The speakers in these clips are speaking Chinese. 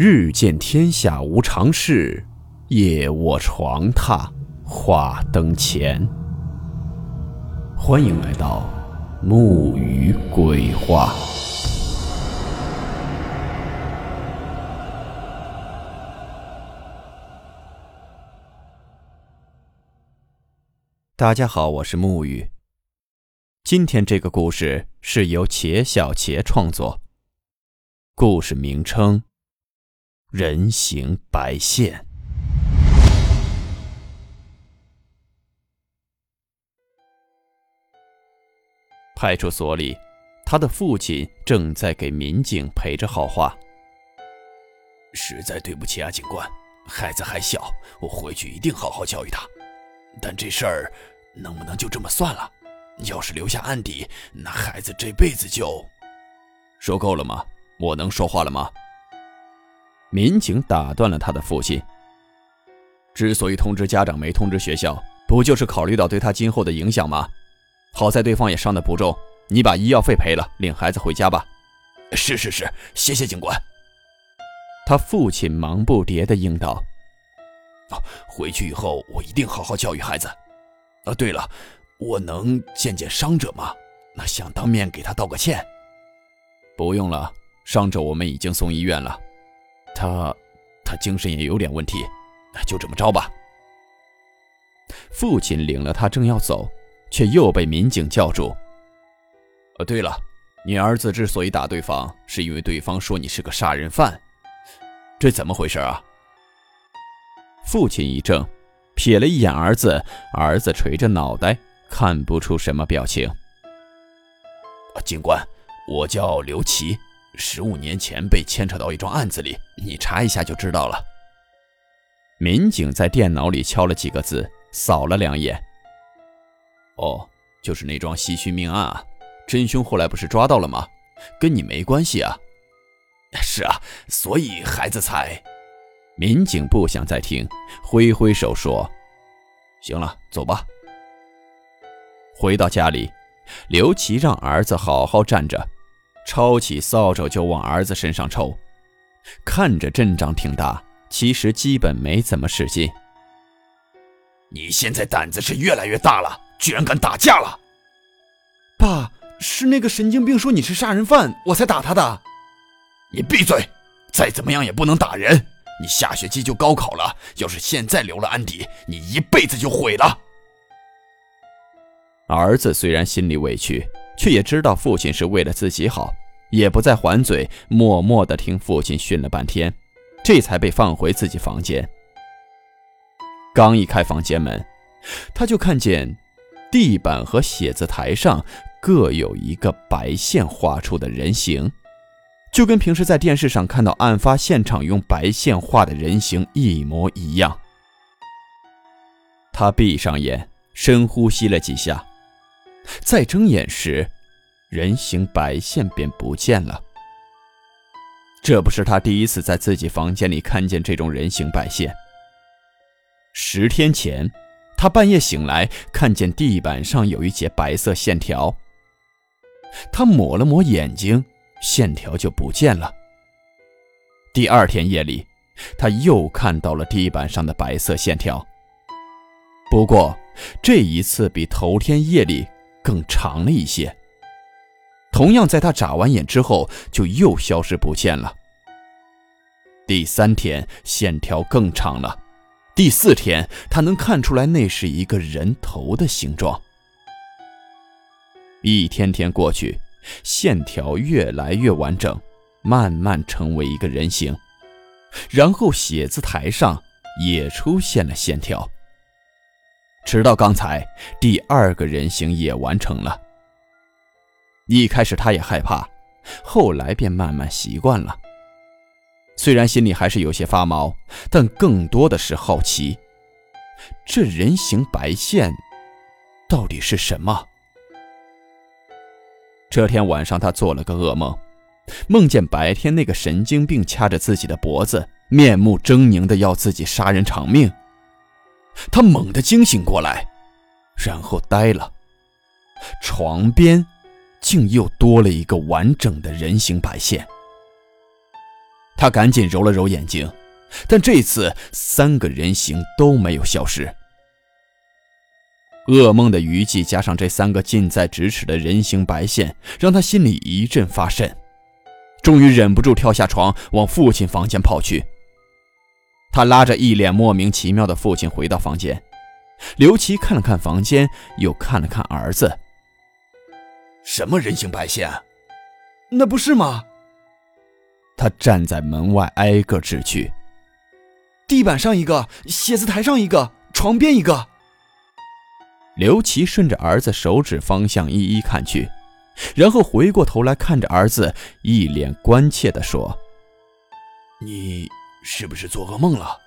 日见天下无常事，夜卧床榻话灯前。欢迎来到木鱼鬼话。大家好，我是木鱼。今天这个故事是由茄小茄创作，故事名称：人形白线。派出所里，他的父亲正在给民警陪着好话。实在对不起啊，警官，孩子还小，我回去一定好好教育他。但这事儿能不能就这么算了？要是留下案底，那孩子这辈子就……说够了吗？我能说话了吗？民警打断了他的父亲。之所以通知家长没通知学校，不就是考虑到对他今后的影响吗？好在对方也伤得不重，你把医药费赔了，领孩子回家吧。是是是，谢谢警官。他父亲忙不迭地应道。回去以后我一定好好教育孩子。啊，对了，我能见见伤者吗？那想当面给他道个歉。不用了，伤者我们已经送医院了。他，他精神也有点问题。就这么着吧。父亲领了他正要走，却又被民警叫住。哦，对了，你儿子之所以打对方，是因为对方说你是个杀人犯。这怎么回事啊？父亲一怔，瞥了一眼儿子，儿子垂着脑袋，看不出什么表情。警官，我叫刘琦，十五年前被牵扯到一桩案子里，你查一下就知道了。民警在电脑里敲了几个字，扫了两眼。哦，就是那桩袭讯命案啊，真凶后来不是抓到了吗？跟你没关系啊。是啊，所以孩子才……民警不想再听，挥挥手说：“行了，走吧。”回到家里，刘琦让儿子好好站着，抄起扫帚就往儿子身上抽。看着阵仗挺大，其实基本没怎么使劲。你现在胆子是越来越大了，居然敢打架了！爸，是那个神经病说你是杀人犯，我才打他的。你闭嘴！再怎么样也不能打人。你下学期就高考了，要是现在留了安迪，你一辈子就毁了。儿子虽然心里委屈，却也知道父亲是为了自己好，也不再还嘴，默默地听父亲训了半天，这才被放回自己房间。刚一开房间门，他就看见地板和写字台上各有一个白线画出的人形。就跟平时在电视上看到案发现场用白线画的人形一模一样。他闭上眼，深呼吸了几下，再睁眼时，人形白线便不见了。这不是他第一次在自己房间里看见这种人形白线。十天前，他半夜醒来，看见地板上有一截白色线条。他抹了抹眼睛。线条就不见了。第二天夜里，他又看到了地板上的白色线条，不过这一次比头天夜里更长了一些。同样，在他眨完眼之后，就又消失不见了。第三天，线条更长了。第四天，他能看出来那是一个人头的形状。一天天过去。线条越来越完整，慢慢成为一个人形，然后写字台上也出现了线条。直到刚才，第二个人形也完成了。一开始他也害怕，后来便慢慢习惯了。虽然心里还是有些发毛，但更多的是好奇：这人形白线到底是什么？这天晚上，他做了个噩梦，梦见白天那个神经病掐着自己的脖子，面目狰狞的要自己杀人偿命。他猛地惊醒过来，然后呆了，床边竟又多了一个完整的人形白线。他赶紧揉了揉眼睛，但这次三个人形都没有消失。噩梦的余悸加上这三个近在咫尺的人形白线，让他心里一阵发瘆，终于忍不住跳下床，往父亲房间跑去。他拉着一脸莫名其妙的父亲回到房间，刘琦看了看房间，又看了看儿子。什么人形白线？那不是吗？他站在门外挨个指去，地板上一个，写字台上一个，床边一个。刘琦顺着儿子手指方向一一看去，然后回过头来看着儿子，一脸关切地说：“你是不是做噩梦了？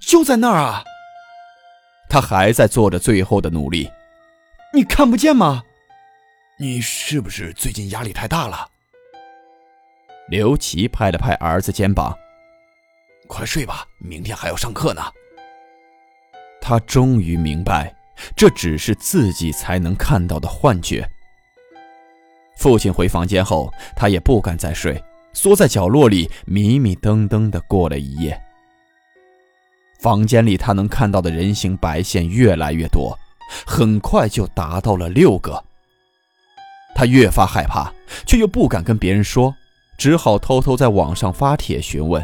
就在那儿啊！”他还在做着最后的努力。你看不见吗？你是不是最近压力太大了？刘琦拍了拍儿子肩膀：“快睡吧，明天还要上课呢。”他终于明白。这只是自己才能看到的幻觉。父亲回房间后，他也不敢再睡，缩在角落里迷迷瞪瞪的过了一夜。房间里他能看到的人形白线越来越多，很快就达到了六个。他越发害怕，却又不敢跟别人说，只好偷偷在网上发帖询问。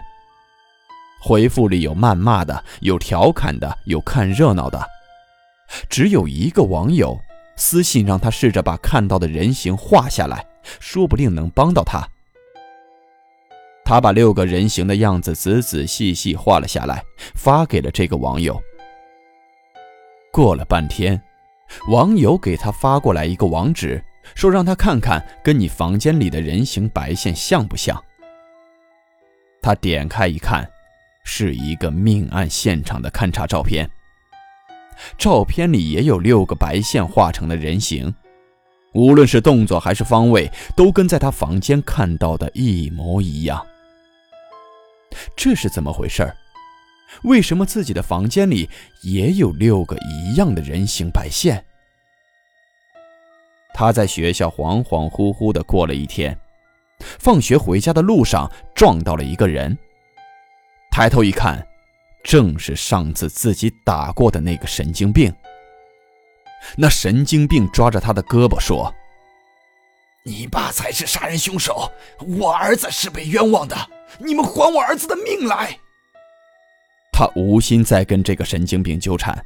回复里有谩骂的，有调侃的，有看热闹的。只有一个网友私信让他试着把看到的人形画下来，说不定能帮到他。他把六个人形的样子仔仔细细画了下来，发给了这个网友。过了半天，网友给他发过来一个网址，说让他看看跟你房间里的人形白线像不像。他点开一看，是一个命案现场的勘查照片。照片里也有六个白线画成的人形，无论是动作还是方位，都跟在他房间看到的一模一样。这是怎么回事？为什么自己的房间里也有六个一样的人形白线？他在学校恍恍惚惚地过了一天，放学回家的路上撞到了一个人，抬头一看。正是上次自己打过的那个神经病。那神经病抓着他的胳膊说：“你爸才是杀人凶手，我儿子是被冤枉的，你们还我儿子的命来！”他无心再跟这个神经病纠缠，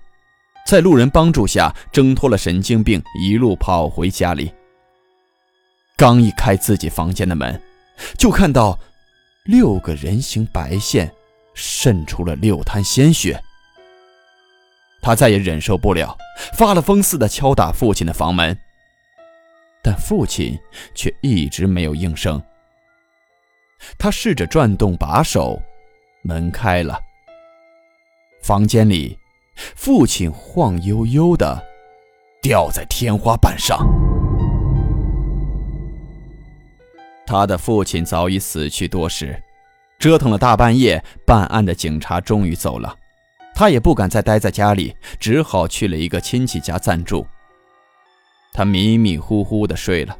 在路人帮助下挣脱了神经病，一路跑回家里。刚一开自己房间的门，就看到六个人形白线。渗出了六滩鲜血，他再也忍受不了，发了疯似的敲打父亲的房门，但父亲却一直没有应声。他试着转动把手，门开了。房间里，父亲晃悠悠的吊在天花板上。他的父亲早已死去多时。折腾了大半夜，办案的警察终于走了，他也不敢再待在家里，只好去了一个亲戚家暂住。他迷迷糊糊的睡了，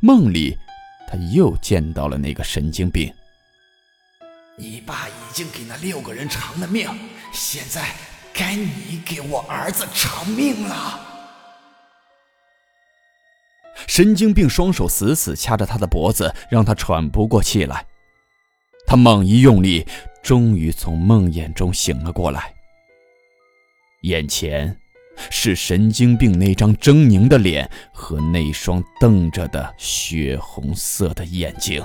梦里他又见到了那个神经病。你爸已经给那六个人偿了命，现在该你给我儿子偿命了。神经病双手死死掐着他的脖子，让他喘不过气来。他猛一用力，终于从梦魇中醒了过来。眼前是神经病那张狰狞的脸和那双瞪着的血红色的眼睛。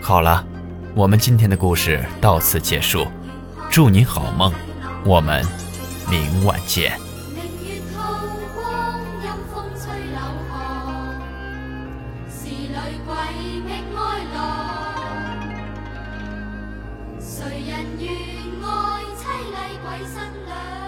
好了，我们今天的故事到此结束，祝你好梦，我们。明晚见。女鬼觅哀郎。谁人愿爱凄厉鬼新娘？